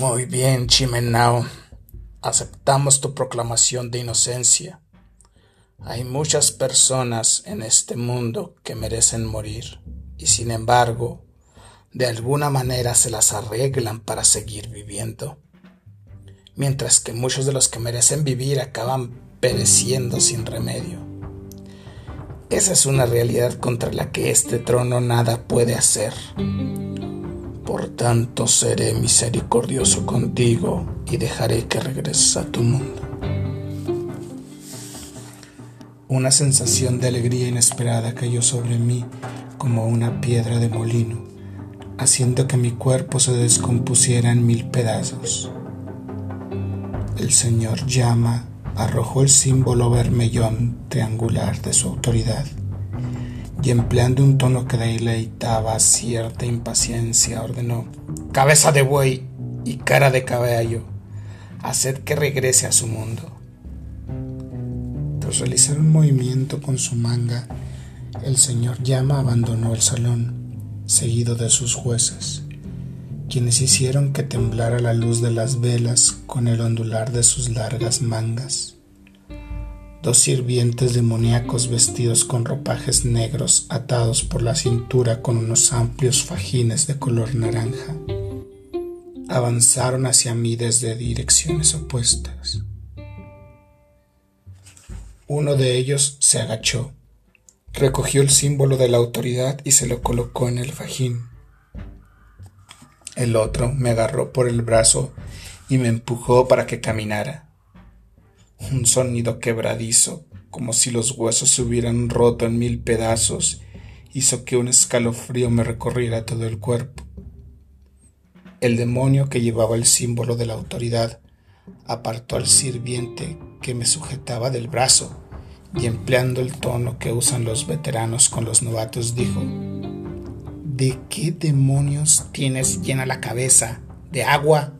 Muy bien, Chimenao. Aceptamos tu proclamación de inocencia. Hay muchas personas en este mundo que merecen morir y sin embargo, de alguna manera se las arreglan para seguir viviendo. Mientras que muchos de los que merecen vivir acaban pereciendo sin remedio. Esa es una realidad contra la que este trono nada puede hacer. Por tanto seré misericordioso contigo y dejaré que regreses a tu mundo. Una sensación de alegría inesperada cayó sobre mí como una piedra de molino, haciendo que mi cuerpo se descompusiera en mil pedazos. El señor llama arrojó el símbolo vermellón triangular de su autoridad y empleando un tono que deleitaba cierta impaciencia, ordenó, cabeza de buey y cara de caballo, haced que regrese a su mundo. Tras realizar un movimiento con su manga, el señor Llama abandonó el salón, seguido de sus jueces, quienes hicieron que temblara la luz de las velas con el ondular de sus largas mangas dos sirvientes demoníacos vestidos con ropajes negros atados por la cintura con unos amplios fajines de color naranja. Avanzaron hacia mí desde direcciones opuestas. Uno de ellos se agachó, recogió el símbolo de la autoridad y se lo colocó en el fajín. El otro me agarró por el brazo y me empujó para que caminara. Un sonido quebradizo, como si los huesos se hubieran roto en mil pedazos, hizo que un escalofrío me recorriera todo el cuerpo. El demonio que llevaba el símbolo de la autoridad apartó al sirviente que me sujetaba del brazo y empleando el tono que usan los veteranos con los novatos dijo, ¿De qué demonios tienes llena la cabeza? ¿De agua?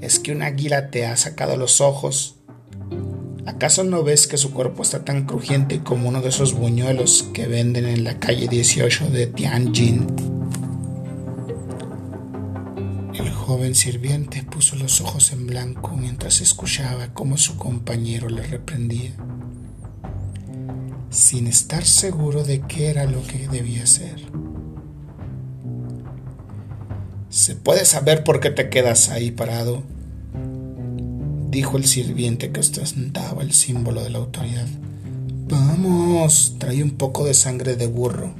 ¿Es que un águila te ha sacado los ojos? ¿Acaso no ves que su cuerpo está tan crujiente como uno de esos buñuelos que venden en la calle 18 de Tianjin? El joven sirviente puso los ojos en blanco mientras escuchaba cómo su compañero le reprendía, sin estar seguro de qué era lo que debía hacer. ¿Se puede saber por qué te quedas ahí parado? Dijo el sirviente que ostentaba el símbolo de la autoridad. Vamos, trae un poco de sangre de burro.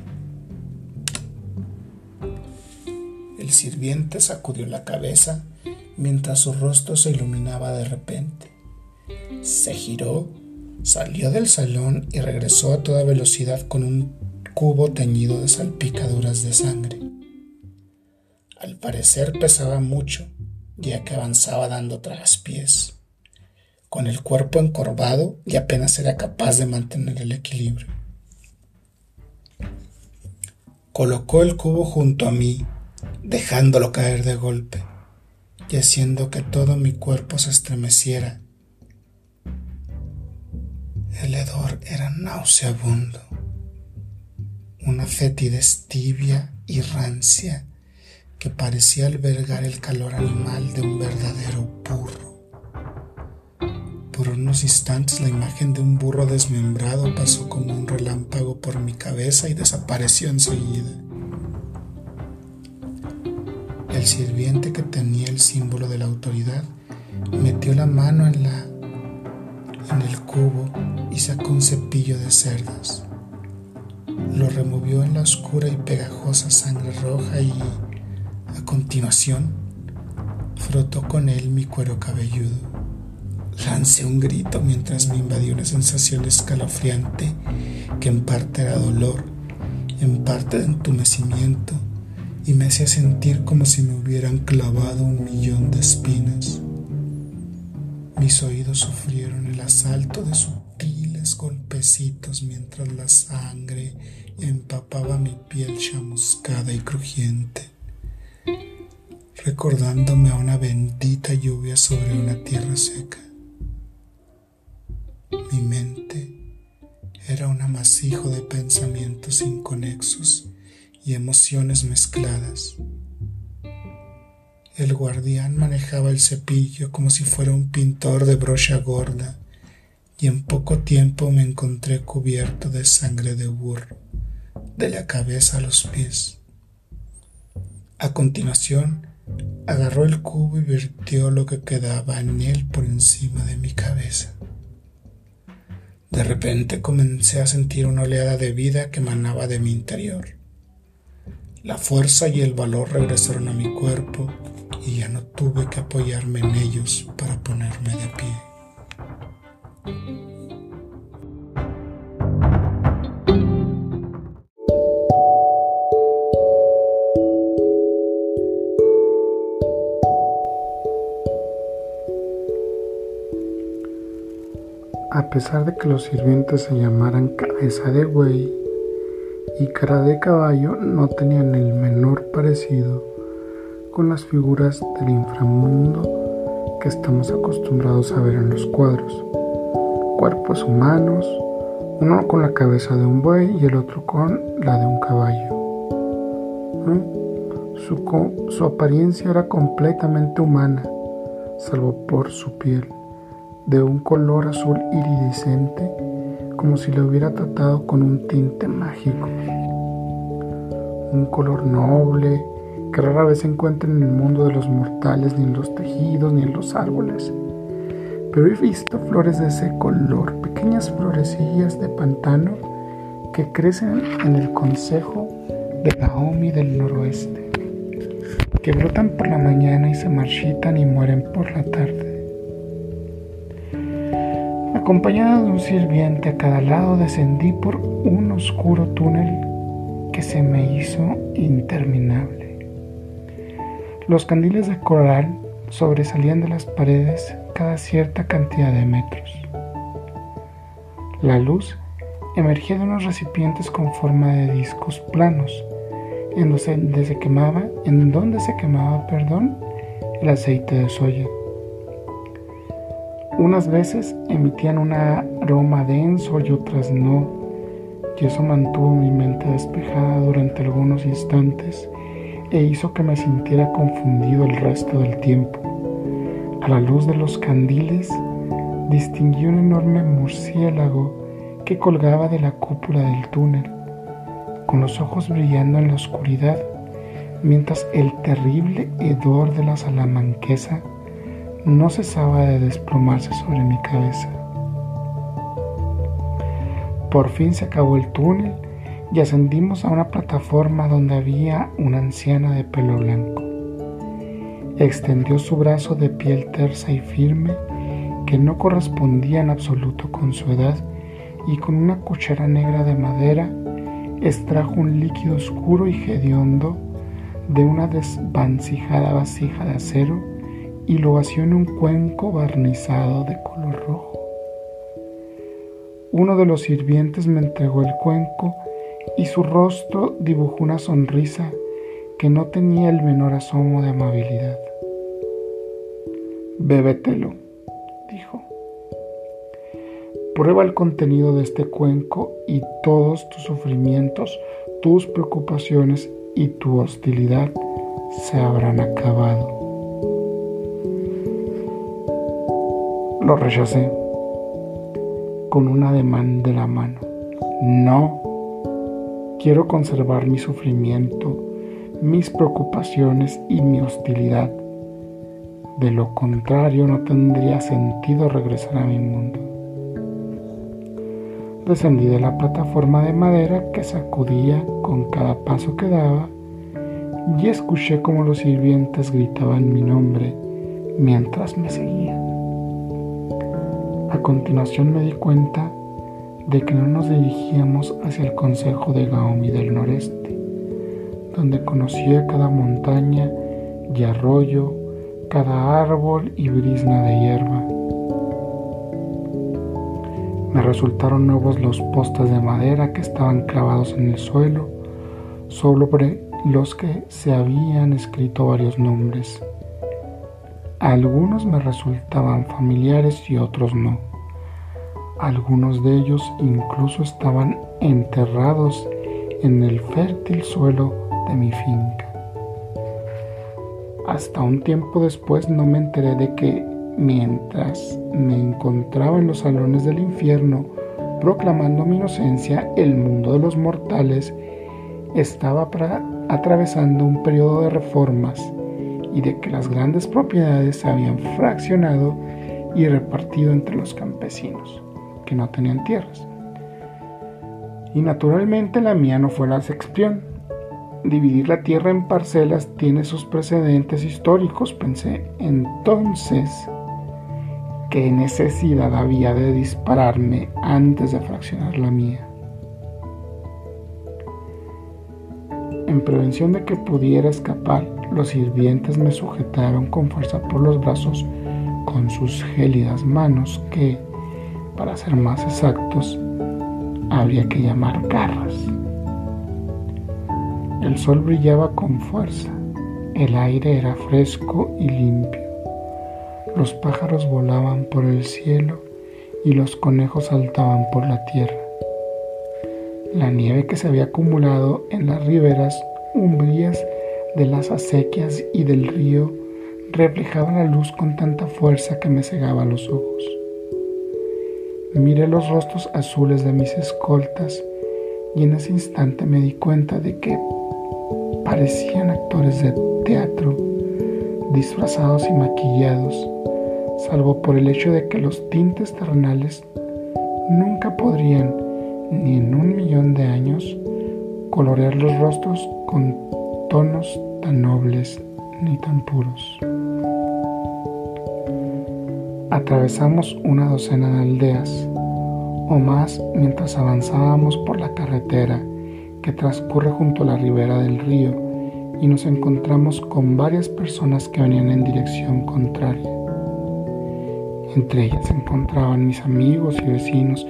El sirviente sacudió la cabeza mientras su rostro se iluminaba de repente. Se giró, salió del salón y regresó a toda velocidad con un cubo teñido de salpicaduras de sangre. Parecer pesaba mucho, ya que avanzaba dando traspiés, con el cuerpo encorvado y apenas era capaz de mantener el equilibrio. Colocó el cubo junto a mí, dejándolo caer de golpe y haciendo que todo mi cuerpo se estremeciera. El hedor era nauseabundo, una fetidez tibia y rancia que parecía albergar el calor animal de un verdadero burro. Por unos instantes la imagen de un burro desmembrado pasó como un relámpago por mi cabeza y desapareció enseguida. El sirviente que tenía el símbolo de la autoridad metió la mano en la en el cubo y sacó un cepillo de cerdas. Lo removió en la oscura y pegajosa sangre roja y a continuación, frotó con él mi cuero cabelludo. Lancé un grito mientras me invadió una sensación escalofriante que en parte era dolor, en parte de entumecimiento, y me hacía sentir como si me hubieran clavado un millón de espinas. Mis oídos sufrieron el asalto de sutiles golpecitos mientras la sangre empapaba mi piel chamuscada y crujiente recordándome a una bendita lluvia sobre una tierra seca. Mi mente era un amasijo de pensamientos inconexos y emociones mezcladas. El guardián manejaba el cepillo como si fuera un pintor de brocha gorda y en poco tiempo me encontré cubierto de sangre de burro, de la cabeza a los pies. A continuación, agarró el cubo y vertió lo que quedaba en él por encima de mi cabeza. De repente comencé a sentir una oleada de vida que emanaba de mi interior. La fuerza y el valor regresaron a mi cuerpo y ya no tuve que apoyarme en ellos para ponerme de pie. A pesar de que los sirvientes se llamaran cabeza de buey y cara de caballo, no tenían el menor parecido con las figuras del inframundo que estamos acostumbrados a ver en los cuadros. Cuerpos humanos, uno con la cabeza de un buey y el otro con la de un caballo. Su, apariencia era completamente humana, salvo por su piel, de un color azul iridiscente, como si le hubiera tratado con un tinte mágico. Un color noble, que rara vez se encuentra en el mundo de los mortales, ni en los tejidos, ni en los árboles. Pero he visto flores de ese color, pequeñas florecillas de pantano que crecen en el consejo de Naomi del noroeste, que brotan por la mañana y se marchitan y mueren por la tarde. Acompañado de un sirviente a cada lado, descendí por un oscuro túnel que se me hizo interminable. Los candiles de coral sobresalían de las paredes cada cierta cantidad de metros. La luz emergía de unos recipientes con forma de discos planos, en donde se quemaba, en donde se quemaba, perdón, el aceite de soya. Unas veces emitían un aroma denso y otras no, y eso mantuvo mi mente despejada durante algunos instantes e hizo que me sintiera confundido el resto del tiempo. A la luz de los candiles distinguí un enorme murciélago que colgaba de la cúpula del túnel, con los ojos brillando en la oscuridad, mientras el terrible hedor de la salamanquesa no cesaba de desplomarse sobre mi cabeza. Por fin se acabó el túnel y ascendimos a una plataforma donde había una anciana de pelo blanco. Extendió su brazo de piel tersa y firme que no correspondía en absoluto con su edad y con una cuchara negra de madera extrajo un líquido oscuro y hediondo de una desvancijada vasija de acero y lo vació en un cuenco barnizado de color rojo. Uno de los sirvientes me entregó el cuenco y su rostro dibujó una sonrisa que no tenía el menor asomo de amabilidad. Bébetelo, dijo. Prueba el contenido de este cuenco y todos tus sufrimientos, tus preocupaciones y tu hostilidad se habrán acabado. Lo rechacé con un ademán de la mano. No Quiero conservar mi sufrimiento, mis preocupaciones y mi hostilidad. De lo contrario, no tendría sentido regresar a mi mundo. Descendí de la plataforma de madera que sacudía con cada paso que daba y escuché como los sirvientes gritaban mi nombre mientras me seguían. A continuación me di cuenta de que no nos dirigíamos hacia el consejo de Gaomi del noreste, donde conocía cada montaña y arroyo, cada árbol y brisna de hierba. Me resultaron nuevos los postes de madera que estaban clavados en el suelo, sobre los que se habían escrito varios nombres. Algunos me resultaban familiares y otros no. Algunos de ellos incluso estaban enterrados en el fértil suelo de mi finca. Hasta un tiempo después no me enteré de que mientras me encontraba en los salones del infierno proclamando mi inocencia, el mundo de los mortales estaba atravesando un periodo de reformas y de que las grandes propiedades se habían fraccionado y repartido entre los campesinos que no tenían tierras. Y naturalmente la mía no fue la excepción. Dividir la tierra en parcelas tiene sus precedentes históricos, pensé. Entonces, ¿qué necesidad había de dispararme antes de fraccionar la mía? En prevención de que pudiera escapar, los sirvientes me sujetaron con fuerza por los brazos con sus gélidas manos que, para ser más exactos, habría que llamar garras. El sol brillaba con fuerza, el aire era fresco y limpio, los pájaros volaban por el cielo y los conejos saltaban por la tierra. La nieve que se había acumulado en las riberas umbrías de las acequias y del río reflejaba la luz con tanta fuerza que me cegaba los ojos. Miré los rostros azules de mis escoltas y en ese instante me di cuenta de que parecían actores de teatro, disfrazados y maquillados, salvo por el hecho de que los tintes terrenales nunca podrían, ni en un millón de años, colorear los rostros con tonos tan nobles ni tan puros. Atravesamos una docena de aldeas o más mientras avanzábamos por la carretera que transcurre junto a la ribera del río y nos encontramos con varias personas que venían en dirección contraria. Entre ellas se encontraban mis amigos y vecinos,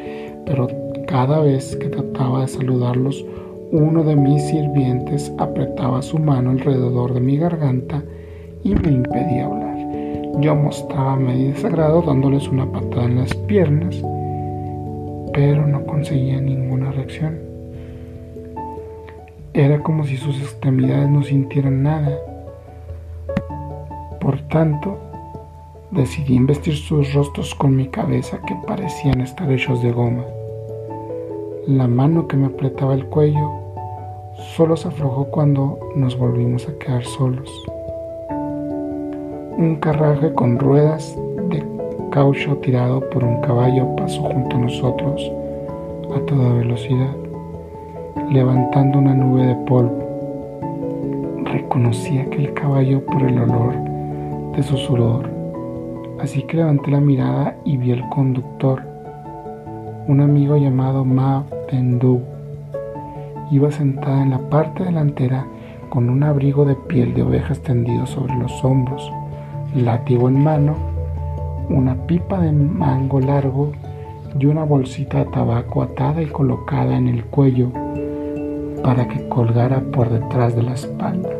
pero cada vez que trataba de saludarlos, uno de mis sirvientes apretaba su mano alrededor de mi garganta y me impedía hablar. Yo mostraba medio desagrado dándoles una patada en las piernas, pero no conseguía ninguna reacción. Era como si sus extremidades no sintieran nada. Por tanto, decidí investir sus rostros con mi cabeza que parecían estar hechos de goma. La mano que me apretaba el cuello solo se aflojó cuando nos volvimos a quedar solos. Un carraje con ruedas de caucho tirado por un caballo pasó junto a nosotros a toda velocidad, levantando una nube de polvo. Reconocí aquel caballo por el olor de su sudor, así que levanté la mirada y vi al conductor, un amigo llamado Ma Pendu iba sentada en la parte delantera con un abrigo de piel de oveja extendido sobre los hombros, látigo en mano, una pipa de mango largo y una bolsita de tabaco atada y colocada en el cuello para que colgara por detrás de la espalda.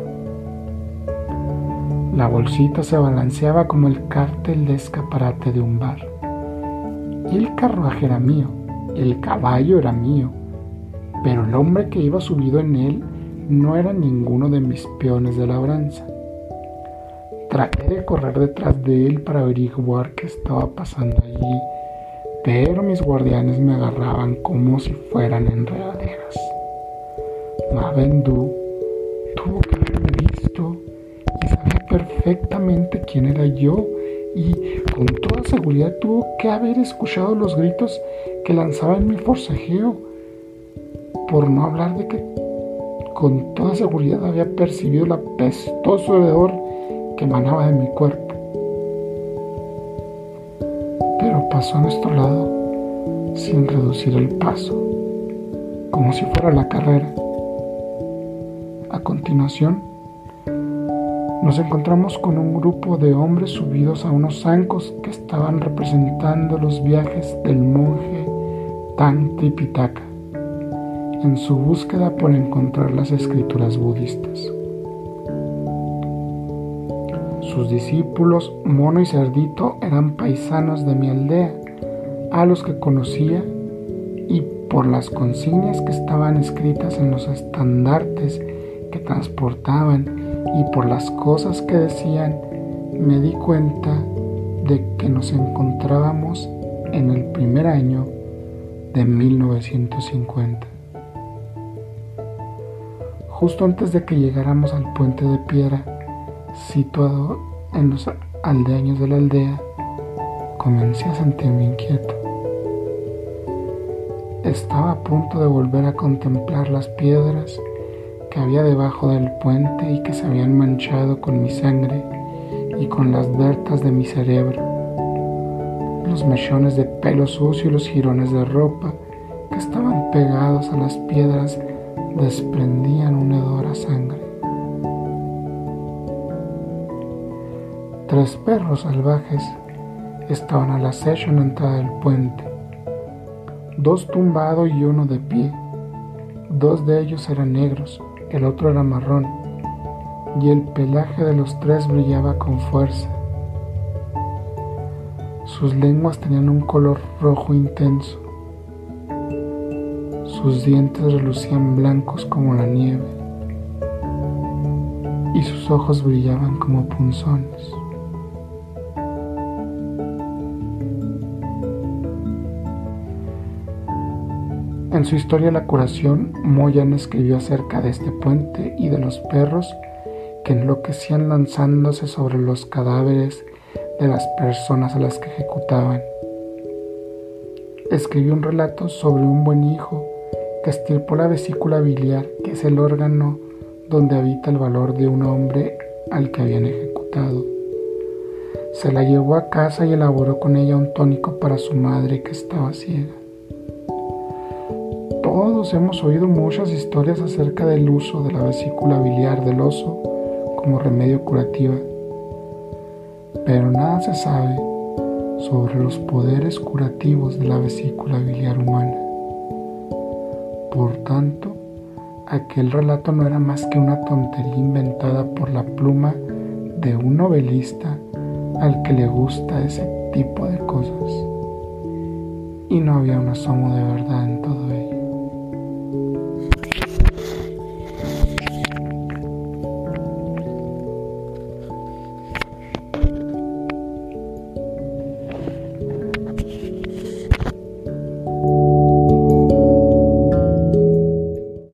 La bolsita se balanceaba como el cártel de escaparate de un bar. El carruaje era mío, el caballo era mío, pero el hombre que iba subido en él no era ninguno de mis peones de labranza. De correr detrás de él para averiguar qué estaba pasando allí, pero mis guardianes me agarraban como si fueran enredaderas. Mavendu tuvo que haberme visto y sabía perfectamente quién era yo y con toda seguridad tuvo que haber escuchado los gritos que lanzaba en mi forcejeo por no hablar de que con toda seguridad había percibido el apestoso hedor que emanaba de mi cuerpo. Pero pasó a nuestro lado sin reducir el paso, como si fuera la carrera. A continuación, nos encontramos con un grupo de hombres subidos a unos zancos que estaban representando los viajes del monje Tan Tripitaka en su búsqueda por encontrar las escrituras budistas. Sus discípulos, Mono y Cerdito, eran paisanos de mi aldea, a los que conocía y por las consignas que estaban escritas en los estandartes que transportaban y por las cosas que decían, me di cuenta de que nos encontrábamos en el primer año de 1950. Justo antes de que llegáramos al puente de piedra, situado en los aldeaños de la aldea, comencé a sentirme inquieto. Estaba a punto de volver a contemplar las piedras que había debajo del puente y que se habían manchado con mi sangre y con las vertas de mi cerebro, los mechones de pelo sucio y los jirones de ropa que estaban pegados a las piedras desprendían un hedor a sangre. Tres perros salvajes estaban al acecho en la entrada del puente, dos tumbados y uno de pie. Dos de ellos eran negros, el otro era marrón, y el pelaje de los tres brillaba con fuerza. Sus lenguas tenían un color rojo intenso. Sus dientes relucían blancos como la nieve y sus ojos brillaban como punzones. En su historia La curación, Moyan escribió acerca de este puente y de los perros que enloquecían lanzándose sobre los cadáveres de las personas a las que ejecutaban. Escribió un relato sobre un buen hijo que estirpó la vesícula biliar, que es el órgano donde habita el valor de un hombre al que habían ejecutado. Se la llevó a casa y elaboró con ella un tónico para su madre que estaba ciega. Hemos oído muchas historias acerca del uso de la vesícula biliar del oso como remedio curativa, pero nada se sabe sobre los poderes curativos de la vesícula biliar humana. Por tanto, aquel relato no era más que una tontería inventada por la pluma de un novelista al que le gusta ese tipo de cosas. Y no había un asomo de verdad en todo ello.